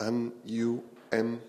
M U M.